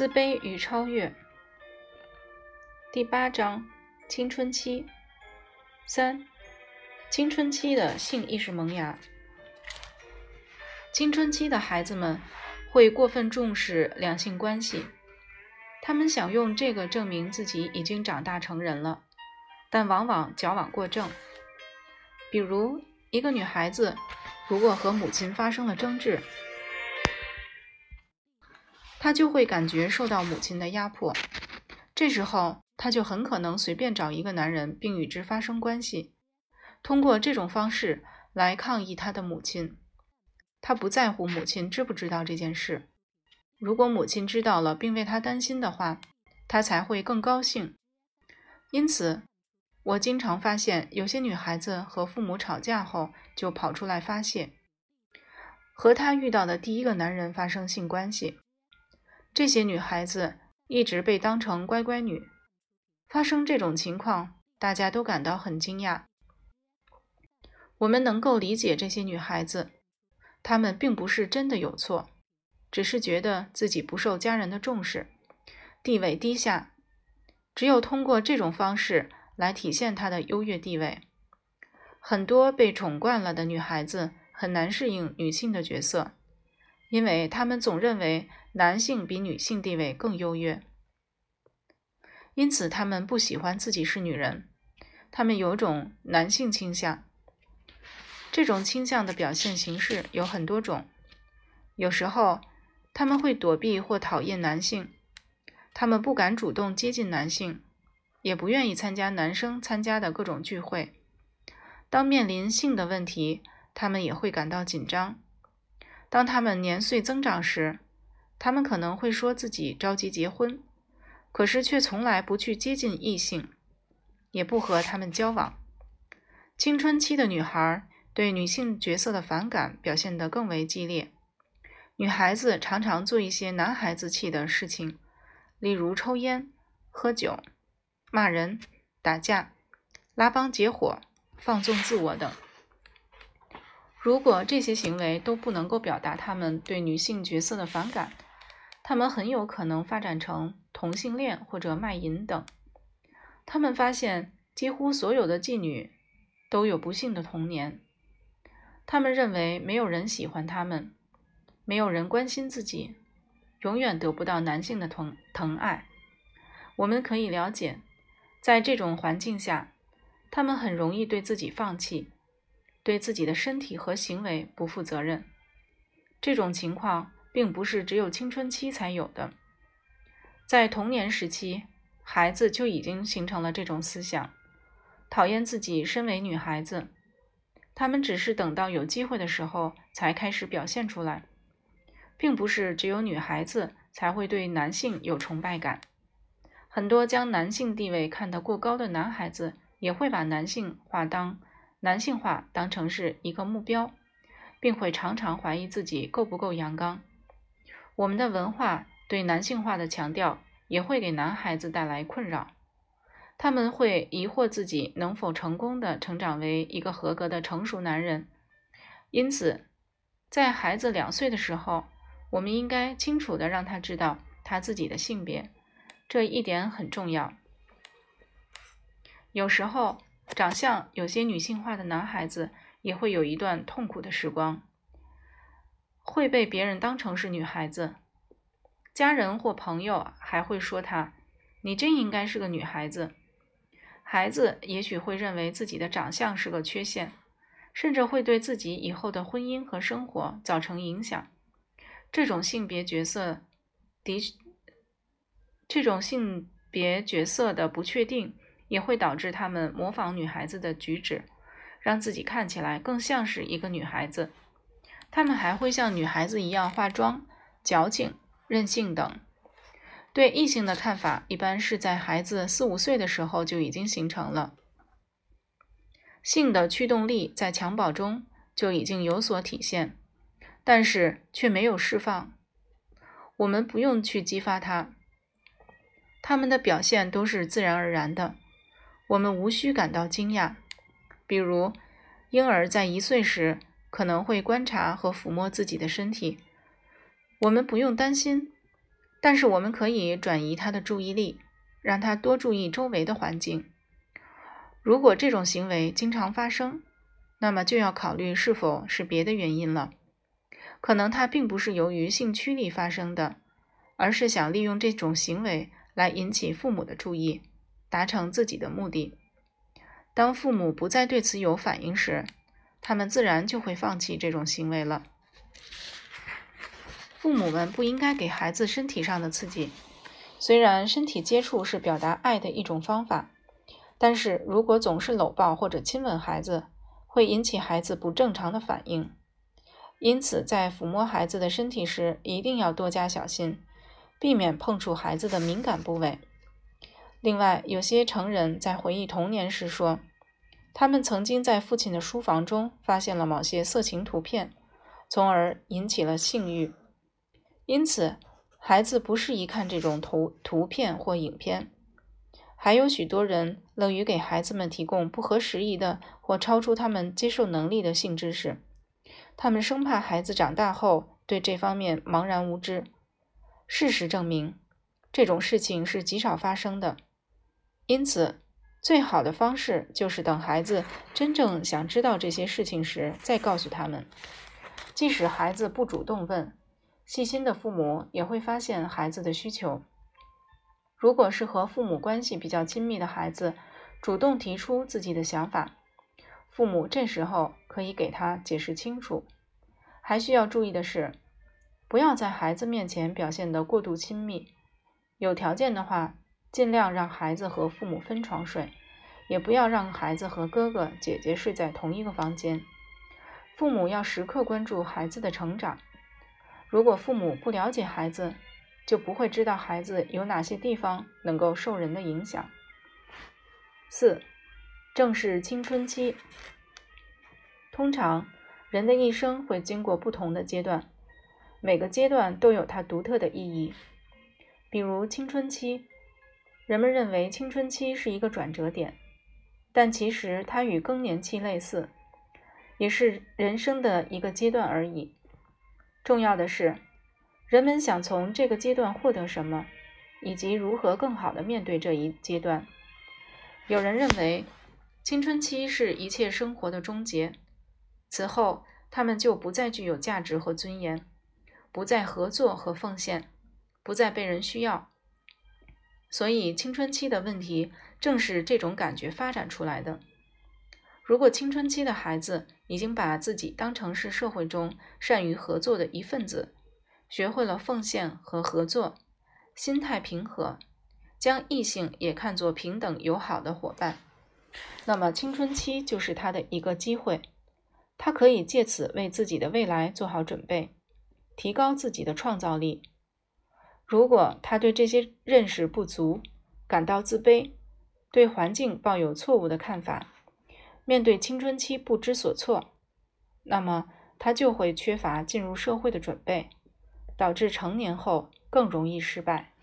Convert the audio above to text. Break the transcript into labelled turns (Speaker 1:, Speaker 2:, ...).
Speaker 1: 自卑与超越。第八章：青春期。三、青春期的性意识萌芽。青春期的孩子们会过分重视两性关系，他们想用这个证明自己已经长大成人了，但往往矫枉过正。比如，一个女孩子如果和母亲发生了争执，她就会感觉受到母亲的压迫，这时候她就很可能随便找一个男人并与之发生关系，通过这种方式来抗议她的母亲。她不在乎母亲知不知道这件事，如果母亲知道了并为她担心的话，她才会更高兴。因此。我经常发现，有些女孩子和父母吵架后就跑出来发泄，和她遇到的第一个男人发生性关系。这些女孩子一直被当成乖乖女。发生这种情况，大家都感到很惊讶。我们能够理解这些女孩子，她们并不是真的有错，只是觉得自己不受家人的重视，地位低下。只有通过这种方式。来体现她的优越地位。很多被宠惯了的女孩子很难适应女性的角色，因为她们总认为男性比女性地位更优越，因此他们不喜欢自己是女人。他们有种男性倾向。这种倾向的表现形式有很多种。有时候，他们会躲避或讨厌男性，他们不敢主动接近男性。也不愿意参加男生参加的各种聚会。当面临性的问题，他们也会感到紧张。当他们年岁增长时，他们可能会说自己着急结婚，可是却从来不去接近异性，也不和他们交往。青春期的女孩对女性角色的反感表现得更为激烈。女孩子常常做一些男孩子气的事情，例如抽烟、喝酒。骂人、打架、拉帮结伙、放纵自我等。如果这些行为都不能够表达他们对女性角色的反感，他们很有可能发展成同性恋或者卖淫等。他们发现，几乎所有的妓女都有不幸的童年。他们认为没有人喜欢他们，没有人关心自己，永远得不到男性的疼疼爱。我们可以了解。在这种环境下，他们很容易对自己放弃，对自己的身体和行为不负责任。这种情况并不是只有青春期才有的，在童年时期，孩子就已经形成了这种思想，讨厌自己身为女孩子。他们只是等到有机会的时候才开始表现出来，并不是只有女孩子才会对男性有崇拜感。很多将男性地位看得过高的男孩子，也会把男性化当男性化当成是一个目标，并会常常怀疑自己够不够阳刚。我们的文化对男性化的强调，也会给男孩子带来困扰。他们会疑惑自己能否成功的成长为一个合格的成熟男人。因此，在孩子两岁的时候，我们应该清楚的让他知道他自己的性别。这一点很重要。有时候，长相有些女性化的男孩子也会有一段痛苦的时光，会被别人当成是女孩子，家人或朋友还会说他：“你真应该是个女孩子。”孩子也许会认为自己的长相是个缺陷，甚至会对自己以后的婚姻和生活造成影响。这种性别角色的。这种性别角色的不确定，也会导致他们模仿女孩子的举止，让自己看起来更像是一个女孩子。他们还会像女孩子一样化妆、矫情、任性等。对异性的看法，一般是在孩子四五岁的时候就已经形成了。性的驱动力在襁褓中就已经有所体现，但是却没有释放。我们不用去激发它。他们的表现都是自然而然的，我们无需感到惊讶。比如，婴儿在一岁时可能会观察和抚摸自己的身体，我们不用担心，但是我们可以转移他的注意力，让他多注意周围的环境。如果这种行为经常发生，那么就要考虑是否是别的原因了。可能他并不是由于性驱力发生的，而是想利用这种行为来引起父母的注意，达成自己的目的。当父母不再对此有反应时，他们自然就会放弃这种行为了。父母们不应该给孩子身体上的刺激，虽然身体接触是表达爱的一种方法，但是如果总是搂抱或者亲吻孩子，会引起孩子不正常的反应。因此，在抚摸孩子的身体时，一定要多加小心，避免碰触孩子的敏感部位。另外，有些成人在回忆童年时说，他们曾经在父亲的书房中发现了某些色情图片，从而引起了性欲。因此，孩子不适宜看这种图图片或影片。还有许多人乐于给孩子们提供不合时宜的或超出他们接受能力的性知识，他们生怕孩子长大后对这方面茫然无知。事实证明，这种事情是极少发生的。因此，最好的方式就是等孩子真正想知道这些事情时再告诉他们，即使孩子不主动问。细心的父母也会发现孩子的需求。如果是和父母关系比较亲密的孩子，主动提出自己的想法，父母这时候可以给他解释清楚。还需要注意的是，不要在孩子面前表现得过度亲密。有条件的话，尽量让孩子和父母分床睡，也不要让孩子和哥哥姐姐睡在同一个房间。父母要时刻关注孩子的成长。如果父母不了解孩子，就不会知道孩子有哪些地方能够受人的影响。四，正是青春期。通常，人的一生会经过不同的阶段，每个阶段都有它独特的意义。比如青春期，人们认为青春期是一个转折点，但其实它与更年期类似，也是人生的一个阶段而已。重要的是，人们想从这个阶段获得什么，以及如何更好的面对这一阶段。有人认为，青春期是一切生活的终结，此后他们就不再具有价值和尊严，不再合作和奉献，不再被人需要。所以，青春期的问题正是这种感觉发展出来的。如果青春期的孩子已经把自己当成是社会中善于合作的一份子，学会了奉献和合作，心态平和，将异性也看作平等友好的伙伴，那么青春期就是他的一个机会，他可以借此为自己的未来做好准备，提高自己的创造力。如果他对这些认识不足，感到自卑，对环境抱有错误的看法。面对青春期不知所措，那么他就会缺乏进入社会的准备，导致成年后更容易失败。